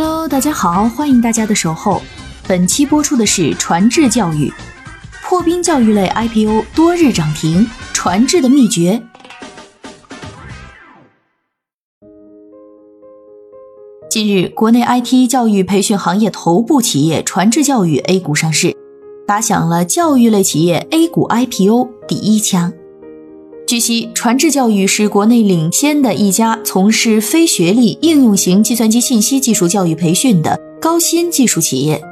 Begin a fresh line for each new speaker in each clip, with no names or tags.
Hello，大家好，欢迎大家的守候。本期播出的是传智教育，破冰教育类 IPO 多日涨停，传智的秘诀。近日，国内 IT 教育培训行业头部企业传智教育 A 股上市，打响了教育类企业 A 股 IPO 第一枪。据悉，传智教育是国内领先的一家从事非学历应用型计算机信息技术教育培训的高新技术企业。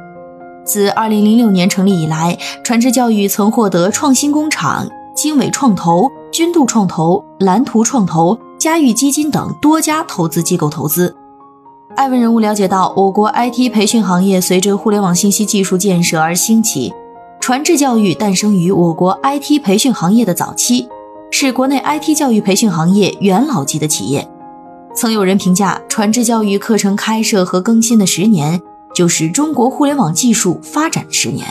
自2006年成立以来，传智教育曾获得创新工厂、经纬创投、君度创投、蓝图创投、嘉裕基金等多家投资机构投资。艾文人物了解到，我国 IT 培训行业随着互联网信息技术建设而兴起，传智教育诞生于我国 IT 培训行业的早期。是国内 IT 教育培训行业元老级的企业，曾有人评价传智教育课程开设和更新的十年，就是中国互联网技术发展十年。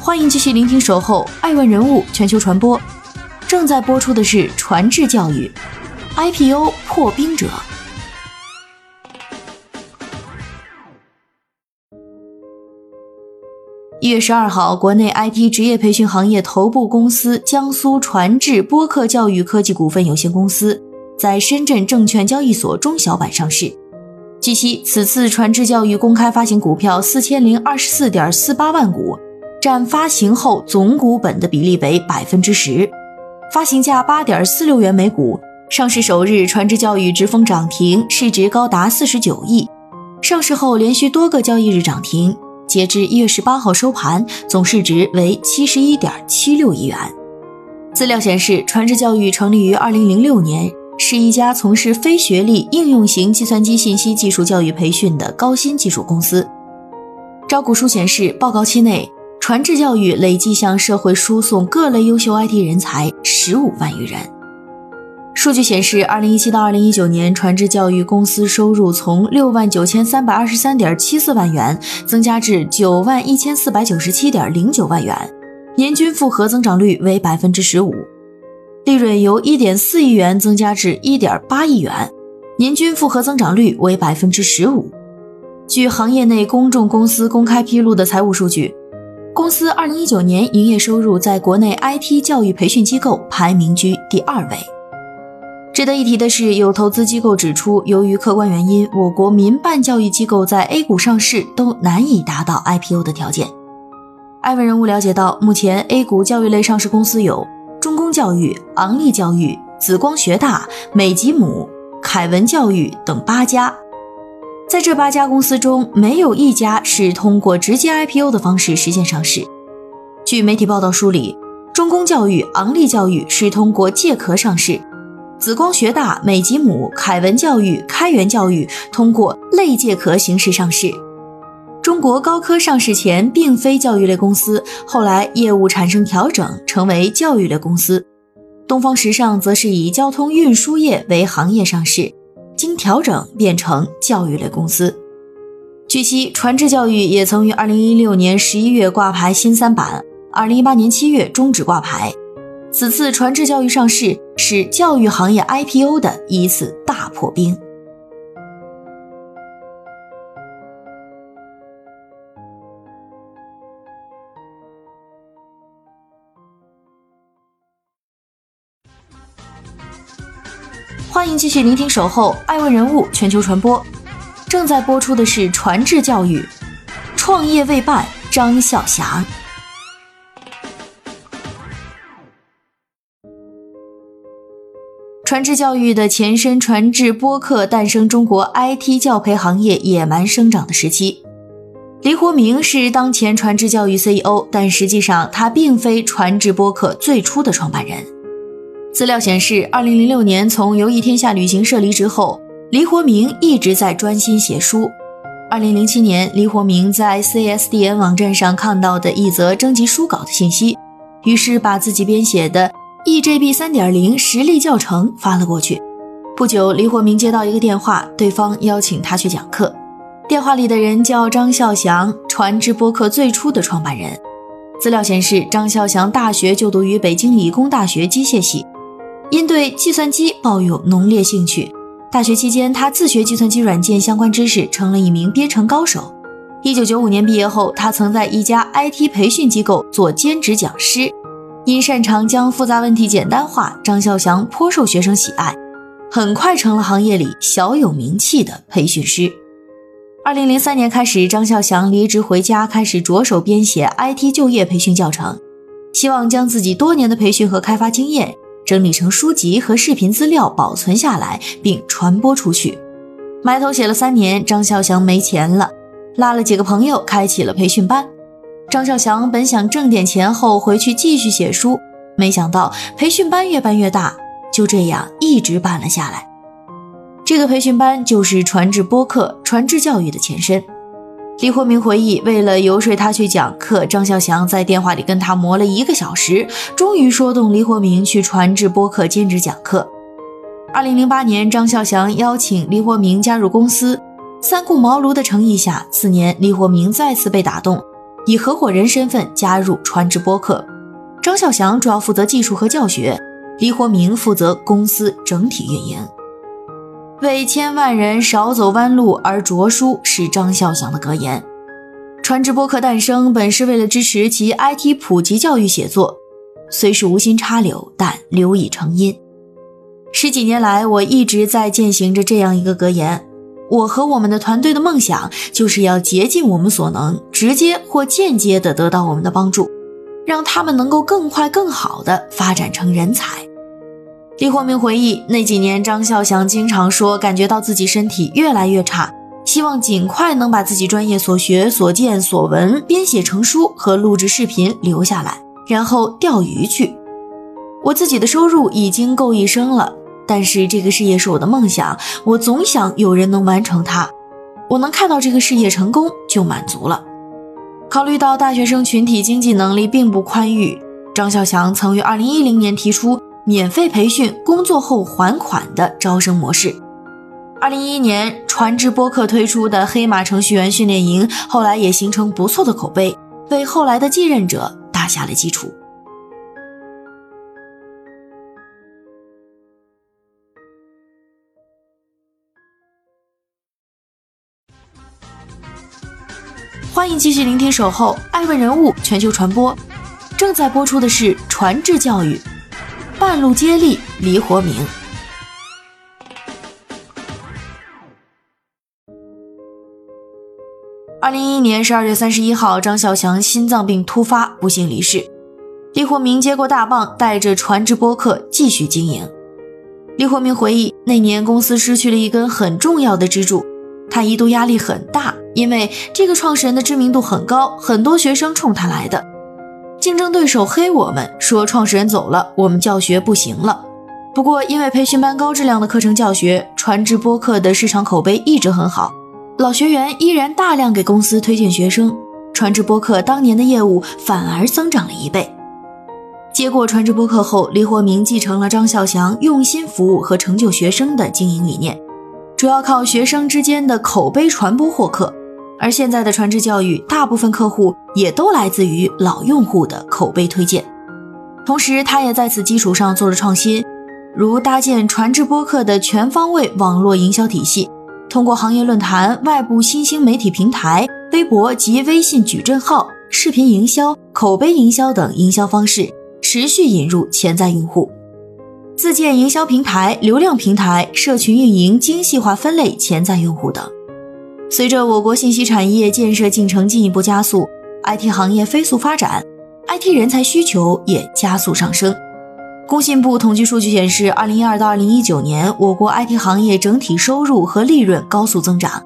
欢迎继续聆听《守候爱问人物全球传播》，正在播出的是传智教育 IPO 破冰者。一月十二号，国内 IT 职业培训行业头部公司江苏传智播客教育科技股份有限公司在深圳证券交易所中小板上市。据悉，此次传智教育公开发行股票四千零二十四点四八万股，占发行后总股本的比例为百分之十，发行价八点四六元每股。上市首日，传智教育直封涨停，市值高达四十九亿。上市后连续多个交易日涨停。截至一月十八号收盘，总市值为七十一点七六亿元。资料显示，传智教育成立于二零零六年，是一家从事非学历应用型计算机信息技术教育培训的高新技术公司。招股书显示，报告期内，传智教育累计向社会输送各类优秀 IT 人才十五万余人。数据显示，二零一七到二零一九年，传智教育公司收入从六万九千三百二十三点七四万元增加至九万一千四百九十七点零九万元，年均复合增长率为百分之十五；利润由一点四亿元增加至一点八亿元，年均复合增长率为百分之十五。据行业内公众公司公开披露的财务数据，公司二零一九年营业收入在国内 IT 教育培训机构排名居第二位。值得一提的是，有投资机构指出，由于客观原因，我国民办教育机构在 A 股上市都难以达到 IPO 的条件。艾文人物了解到，目前 A 股教育类上市公司有中公教育、昂立教育、紫光学大、美吉姆、凯文教育等八家，在这八家公司中，没有一家是通过直接 IPO 的方式实现上市。据媒体报道梳理，中公教育、昂立教育是通过借壳上市。紫光学大、美吉姆、凯文教育、开源教育通过类借壳形式上市。中国高科上市前并非教育类公司，后来业务产生调整，成为教育类公司。东方时尚则是以交通运输业为行业上市，经调整变成教育类公司。据悉，传智教育也曾于二零一六年十一月挂牌新三板，二零一八年七月终止挂牌。此次传智教育上市是教育行业 IPO 的一次大破冰。欢迎继续聆听《守候爱问人物全球传播》，正在播出的是传智教育创业未半张孝祥。传智教育的前身传智播客诞生中国 IT 教培行业野蛮生长的时期。黎活明是当前传智教育 CEO，但实际上他并非传智播客最初的创办人。资料显示，2006年从游艺天下旅行社离职后，黎活明一直在专心写书。2007年，黎活明在 CSDN 网站上看到的一则征集书稿的信息，于是把自己编写的。EJB 三点零实例教程发了过去。不久，李火明接到一个电话，对方邀请他去讲课。电话里的人叫张孝祥，传智播客最初的创办人。资料显示，张孝祥大学就读于北京理工大学机械系，因对计算机抱有浓烈兴趣，大学期间他自学计算机软件相关知识，成了一名编程高手。一九九五年毕业后，他曾在一家 IT 培训机构做兼职讲师，因擅长将复杂问题简单化，张孝祥颇受学生喜爱，很快成了行业里小有名气的培训师。二零零三年开始，张孝祥离职回家，开始着手编写 IT 就业培训教程，希望将自己多年的培训和开发经验整理成书籍和视频资料保存下来，并传播出去。埋头写了三年，张孝祥没钱了，拉了几个朋友开启了培训班。张孝祥本想挣点钱后回去继续写书，没想到培训班越办越大，就这样一直办了下来。这个培训班就是传智播客、传智教育的前身。李霍明回忆，为了游说他去讲课，张孝祥在电话里跟他磨了一个小时，终于说动李霍明去传智播客兼职讲课。二零零八年，张孝祥邀请李霍明加入公司，三顾茅庐的诚意下，次年李霍明再次被打动，以合伙人身份加入川智播客。张孝祥主要负责技术和教学，李霍明负责公司整体运营。为千万人少走弯路而着书，是张孝祥的格言。川智播客诞生本是为了支持其 IT 普及教育写作，虽是无心插柳，但柳已成荫。十几年来，我一直在践行着这样一个格言：我和我们的团队的梦想，就是要竭尽我们所能，直接或间接的得到我们的帮助，让他们能够更快、更好的发展成人才。李霍明回忆，那几年张孝祥经常说，感觉到自己身体越来越差，希望尽快能把自己专业所学、所见、所闻编写成书和录制视频留下来，然后钓鱼去。我自己的收入已经够一生了，但是这个事业是我的梦想，我总想有人能完成它，我能看到这个事业成功就满足了。考虑到大学生群体经济能力并不宽裕，张孝祥曾于2010年提出。免费培训，工作后还款的招生模式。二零一一年，传智播客推出的黑马程序员训练营，后来也形成不错的口碑，为后来的继任者打下了基础。欢迎继续聆听《守候爱问人物全球传播》，正在播出的是传智教育。半路接力，李活明。二零一一年十二月三十一号，张孝祥心脏病突发，不幸离世。李活明接过大棒，带着传智播客继续经营。李活明回忆，那年公司失去了一根很重要的支柱，他一度压力很大，因为这个创始人的知名度很高，很多学生冲他来的。竞争对手黑我们，说创始人走了，我们教学不行了。不过，因为培训班高质量的课程教学，传智播客的市场口碑一直很好，老学员依然大量给公司推荐学生，传智播客当年的业务反而增长了一倍。接过传智播客后，李活明继承了张孝祥用心服务和成就学生的经营理念，主要靠学生之间的口碑传播获客。而现在的传智教育，大部分客户也都来自于老用户的口碑推荐。同时，他也在此基础上做了创新，如搭建传智播客的全方位网络营销体系，通过行业论坛、外部新兴媒体平台、微博及微信矩阵号、视频营销、口碑营销等营销方式，持续引入潜在用户，自建营销平台、流量平台、社群运营，精细化分类潜在用户等。随着我国信息产业建设进程进一步加速，IT 行业飞速发展，IT 人才需求也加速上升。工信部统计数据显示，二零一二到二零一九年，我国 IT 行业整体收入和利润高速增长。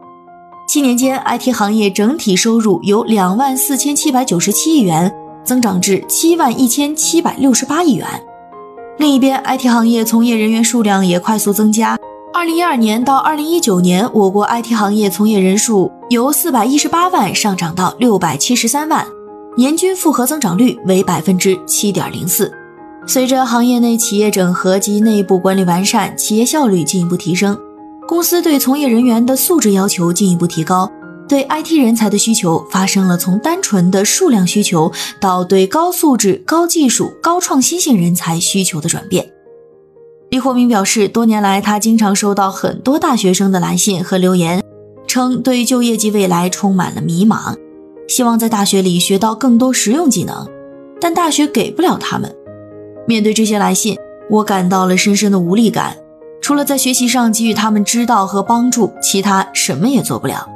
七年间，IT 行业整体收入由两万四千七百九十七亿元增长至七万一千七百六十八亿元。另一边，IT 行业从业人员数量也快速增加。二零一二年到二零一九年，我国 IT 行业从业人数由四百一十八万上涨到六百七十三万，年均复合增长率为百分之七点零四。随着行业内企业整合及内部管理完善，企业效率进一步提升，公司对从业人员的素质要求进一步提高，对 IT 人才的需求发生了从单纯的数量需求到对高素质、高技术、高创新性人才需求的转变。李火明表示，多年来他经常收到很多大学生的来信和留言，称对就业及未来充满了迷茫，希望在大学里学到更多实用技能，但大学给不了他们。面对这些来信，我感到了深深的无力感，除了在学习上给予他们指导和帮助，其他什么也做不了。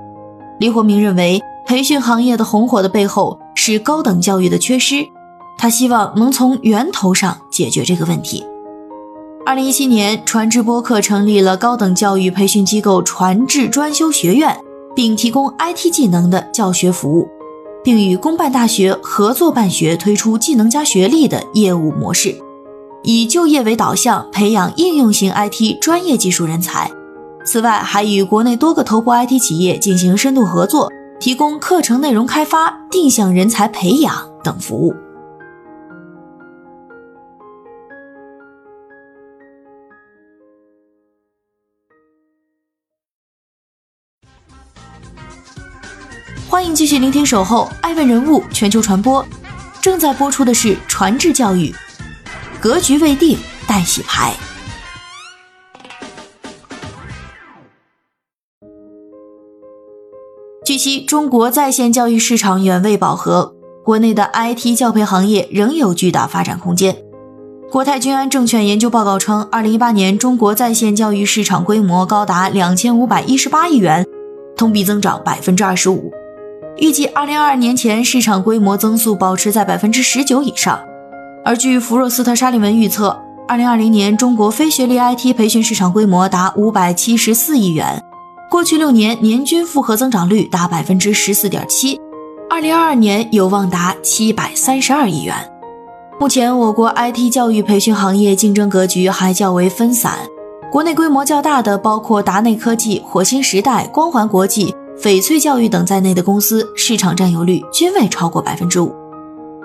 李火明认为，培训行业的红火的背后是高等教育的缺失，他希望能从源头上解决这个问题。二零一七年，传智播客成立了高等教育培训机构传智专修学院，并提供 IT 技能的教学服务，并与公办大学合作办学，推出技能加学历的业务模式，以就业为导向，培养应用型 IT 专业技术人才。此外，还与国内多个头部 IT 企业进行深度合作，提供课程内容开发、定向人才培养等服务。欢迎继续聆听《守候爱问人物全球传播》，正在播出的是传智教育，格局未定待洗牌。据悉，中国在线教育市场远未饱和，国内的 IT 教培行业仍有巨大发展空间。国泰君安证券研究报告称，二零一八年中国在线教育市场规模高达两千五百一十八亿元，同比增长百分之二十五。预计二零二二年前市场规模增速保持在百分之十九以上。而据福若斯特沙利文预测，二零二零年中国非学历 IT 培训市场规模达五百七十四亿元，过去六年年均复合增长率达百分之十四点七，二零二二年有望达七百三十二亿元。目前我国 IT 教育培训行业竞争格局还较为分散，国内规模较大的包括达内科技、火星时代、光环国际。翡翠教育等在内的公司市场占有率均未超过百分之五。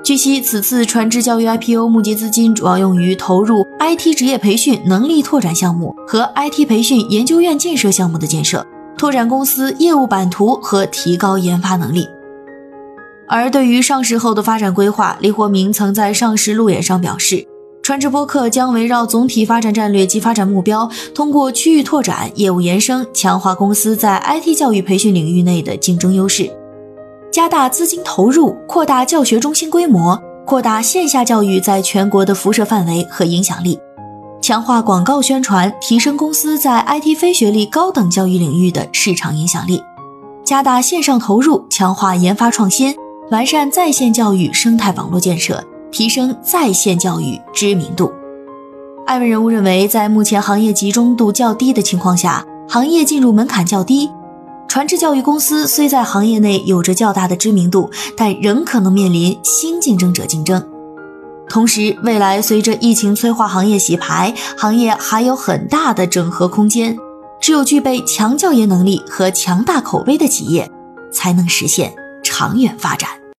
据悉，此次传智教育 IPO 募集资金主要用于投入 IT 职业培训能力拓展项目和 IT 培训研究院建设项目的建设，拓展公司业务版图和提高研发能力。而对于上市后的发展规划，李活明曾在上市路演上表示。传智播客将围绕总体发展战略及发展目标，通过区域拓展、业务延伸，强化公司在 IT 教育培训领域内的竞争优势，加大资金投入，扩大教学中心规模，扩大线下教育在全国的辐射范围和影响力，强化广告宣传，提升公司在 IT 非学历高等教育领域的市场影响力，加大线上投入，强化研发创新，完善在线教育生态网络建设。提升在线教育知名度。艾文人物认为，在目前行业集中度较低的情况下，行业进入门槛较低，传智教育公司虽在行业内有着较大的知名度，但仍可能面临新竞争者竞争。同时，未来随着疫情催化行业洗牌，行业还有很大的整合空间。只有具备强教研能力和强大口碑的企业，才能实现长远发展。